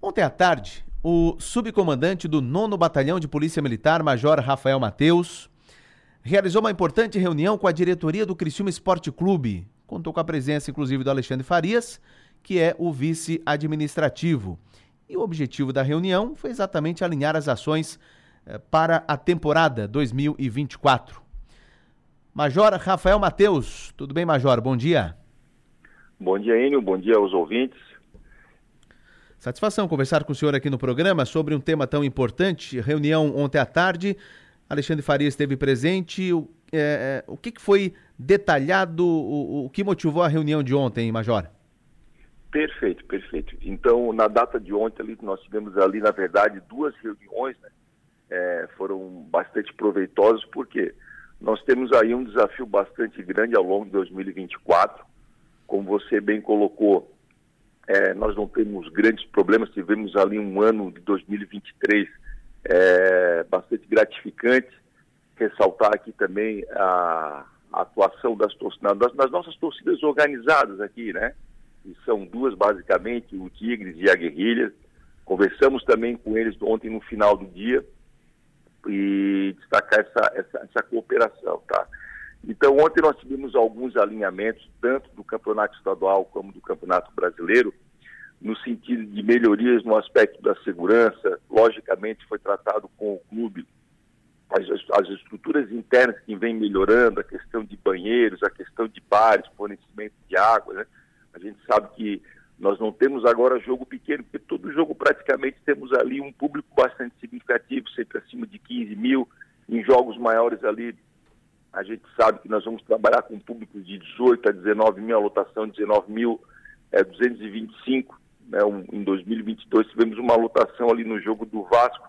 Ontem à tarde, o subcomandante do 9 Batalhão de Polícia Militar, Major Rafael Mateus, realizou uma importante reunião com a diretoria do Criciúma Esporte Clube. Contou com a presença, inclusive, do Alexandre Farias, que é o vice administrativo. E o objetivo da reunião foi exatamente alinhar as ações eh, para a temporada 2024. Major Rafael Mateus, tudo bem, Major? Bom dia. Bom dia, Enio. Bom dia aos ouvintes. Satisfação conversar com o senhor aqui no programa sobre um tema tão importante. Reunião ontem à tarde, Alexandre Farias esteve presente. O, é, é, o que, que, foi detalhado, o, o, que motivou a reunião de ontem, Major? Perfeito, perfeito. Então, na data de ontem, ali, nós tivemos ali, na verdade, duas reuniões, né? é, foram bastante proveitosas, porque nós temos aí um desafio bastante grande ao longo de 2024. Como você bem colocou, é, nós não temos grandes problemas, tivemos ali um ano de 2023 é, bastante gratificante. Ressaltar aqui também a, a atuação das, das, das, nossas torcidas organizadas aqui, né? E são duas basicamente, o Tigres e a Guerrilha. Conversamos também com eles ontem no final do dia e destacar essa, essa, essa cooperação, tá? Então, ontem nós tivemos alguns alinhamentos, tanto do campeonato estadual como do campeonato brasileiro, no sentido de melhorias no aspecto da segurança. Logicamente, foi tratado com o clube as, as estruturas internas que vêm melhorando, a questão de banheiros, a questão de bares, fornecimento de água. Né? A gente sabe que nós não temos agora jogo pequeno, porque todo jogo praticamente temos ali um público bastante significativo, sempre acima de 15 mil. Em jogos maiores ali a gente sabe que nós vamos trabalhar com públicos de 18 a 19 mil, a lotação de 19 mil é 225. Né? Um, em 2022 tivemos uma lotação ali no jogo do Vasco,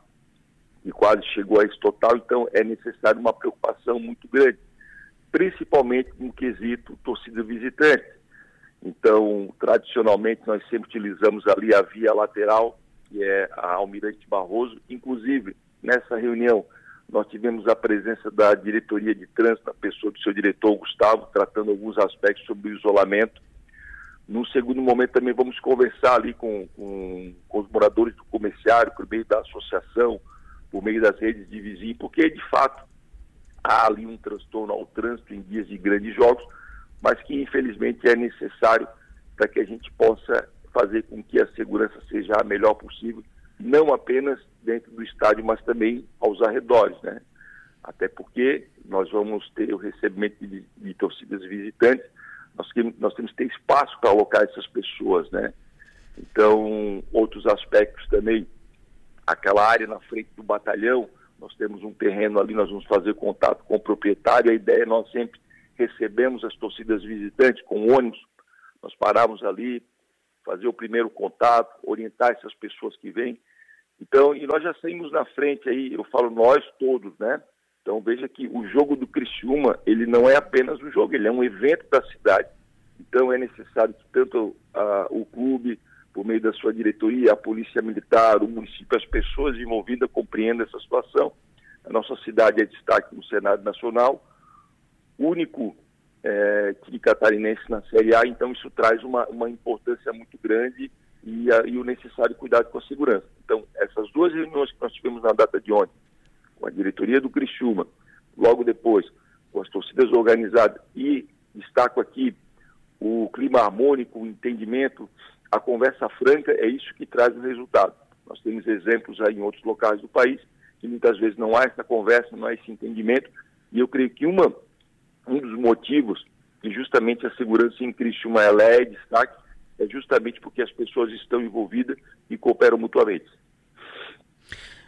e quase chegou a esse total, então é necessário uma preocupação muito grande, principalmente no quesito torcida visitante. Então, tradicionalmente, nós sempre utilizamos ali a via lateral, que é a Almirante Barroso. Inclusive, nessa reunião, nós tivemos a presença da diretoria de trânsito, a pessoa do seu diretor Gustavo, tratando alguns aspectos sobre o isolamento. No segundo momento também vamos conversar ali com, com, com os moradores do comerciário, por meio da associação, por meio das redes de vizinhos, porque de fato há ali um transtorno ao trânsito em dias de grandes jogos, mas que infelizmente é necessário para que a gente possa fazer com que a segurança seja a melhor possível não apenas dentro do estádio, mas também aos arredores, né? Até porque nós vamos ter o recebimento de, de torcidas visitantes, nós, nós temos que ter espaço para alocar essas pessoas, né? Então, outros aspectos também, aquela área na frente do batalhão, nós temos um terreno ali, nós vamos fazer contato com o proprietário, a ideia é nós sempre recebemos as torcidas visitantes com ônibus, nós paramos ali, fazer o primeiro contato, orientar essas pessoas que vêm, então, e nós já saímos na frente aí, eu falo nós todos, né? Então veja que o jogo do Criciúma, ele não é apenas um jogo, ele é um evento da cidade. Então é necessário que tanto ah, o clube, por meio da sua diretoria, a polícia militar, o município, as pessoas envolvidas compreendam essa situação. A nossa cidade é destaque no Senado Nacional, único é, catarinense na Série A, então isso traz uma, uma importância muito grande e, a, e o necessário cuidado com a segurança. Então, essas duas reuniões que nós tivemos na data de ontem, com a diretoria do Criciúma, logo depois com as torcidas organizadas e destaco aqui o clima harmônico, o entendimento, a conversa franca, é isso que traz o resultado. Nós temos exemplos aí em outros locais do país que muitas vezes não há essa conversa, não há esse entendimento, e eu creio que uma, um dos motivos que justamente a segurança em Criciúma ela é destaque é justamente porque as pessoas estão envolvidas e cooperam mutuamente.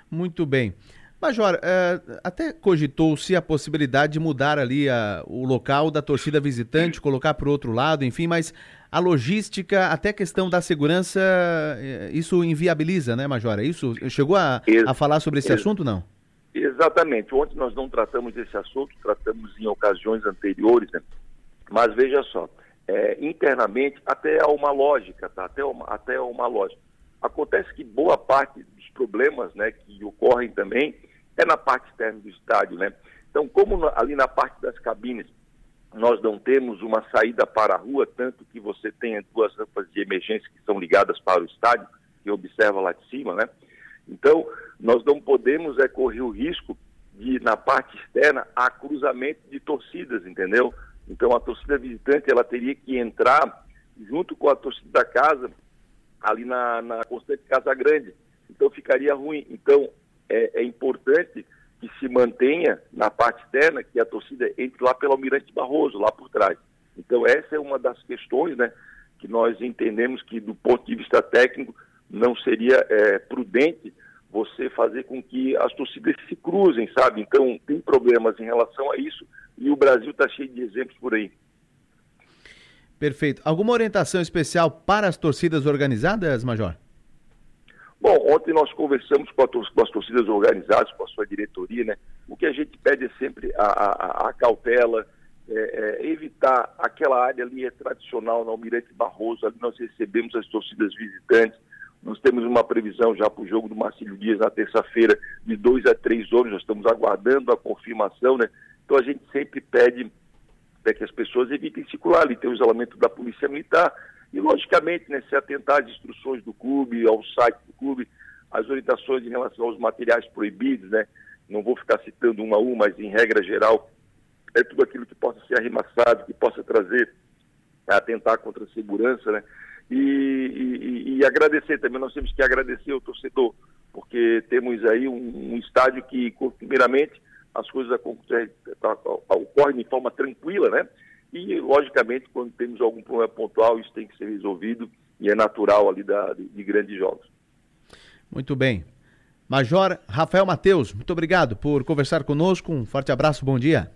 Muito bem. Major, é, até cogitou-se a possibilidade de mudar ali a, o local da torcida visitante, colocar para o outro lado, enfim, mas a logística, até a questão da segurança, é, isso inviabiliza, né, Major? É isso? Chegou a, a falar sobre esse assunto, não? Exatamente. Ontem nós não tratamos desse assunto, tratamos em ocasiões anteriores, né? Mas veja só, é, internamente até há uma lógica, tá? até, uma, até uma lógica. Acontece que boa parte dos problemas né, que ocorrem também é na parte externa do estádio. Né? Então, como ali na parte das cabines nós não temos uma saída para a rua, tanto que você tenha duas rampas de emergência que são ligadas para o estádio, que observa lá de cima, né? Então, nós não podemos é, correr o risco de, na parte externa, há cruzamento de torcidas, entendeu? Então, a torcida visitante, ela teria que entrar junto com a torcida da casa, ali na, na Constante Casa Grande. Então, ficaria ruim. Então, é, é importante que se mantenha na parte externa, que a torcida entre lá pelo Almirante Barroso, lá por trás. Então, essa é uma das questões, né, que nós entendemos que, do ponto de vista técnico, não seria é, prudente você fazer com que as torcidas se cruzem, sabe? Então, tem problemas em relação a isso e o Brasil está cheio de exemplos por aí. Perfeito. Alguma orientação especial para as torcidas organizadas, Major? Bom, ontem nós conversamos com, com, as torcidas organizadas, com a sua diretoria, né? O que a gente pede é sempre a, a, a cautela, é, é, evitar aquela área ali é tradicional na Almirante Barroso, ali nós recebemos as torcidas visitantes, nós temos uma previsão já para o jogo do Marcílio Dias na terça-feira de dois a três horas, nós estamos aguardando a confirmação, né? Então a gente sempre pede né, que as pessoas evitem circular ali, tem o isolamento da Polícia Militar, e, logicamente, né, se atentar às instruções do clube, ao site do clube, as orientações em relação aos materiais proibidos, né? Não vou ficar citando um a um, mas em regra geral, é tudo aquilo que possa ser arremassado, que possa trazer, atentar contra a segurança, né? E, e, e, agradecer também, nós temos que agradecer ao torcedor, porque temos aí um, um estádio que, primeiramente, as coisas ocorrem de forma tranquila, né? E, logicamente, quando temos algum problema pontual, isso tem que ser resolvido e é natural ali da, de, de grandes jogos. Muito bem. Major Rafael Matheus, muito obrigado por conversar conosco. Um forte abraço, bom dia.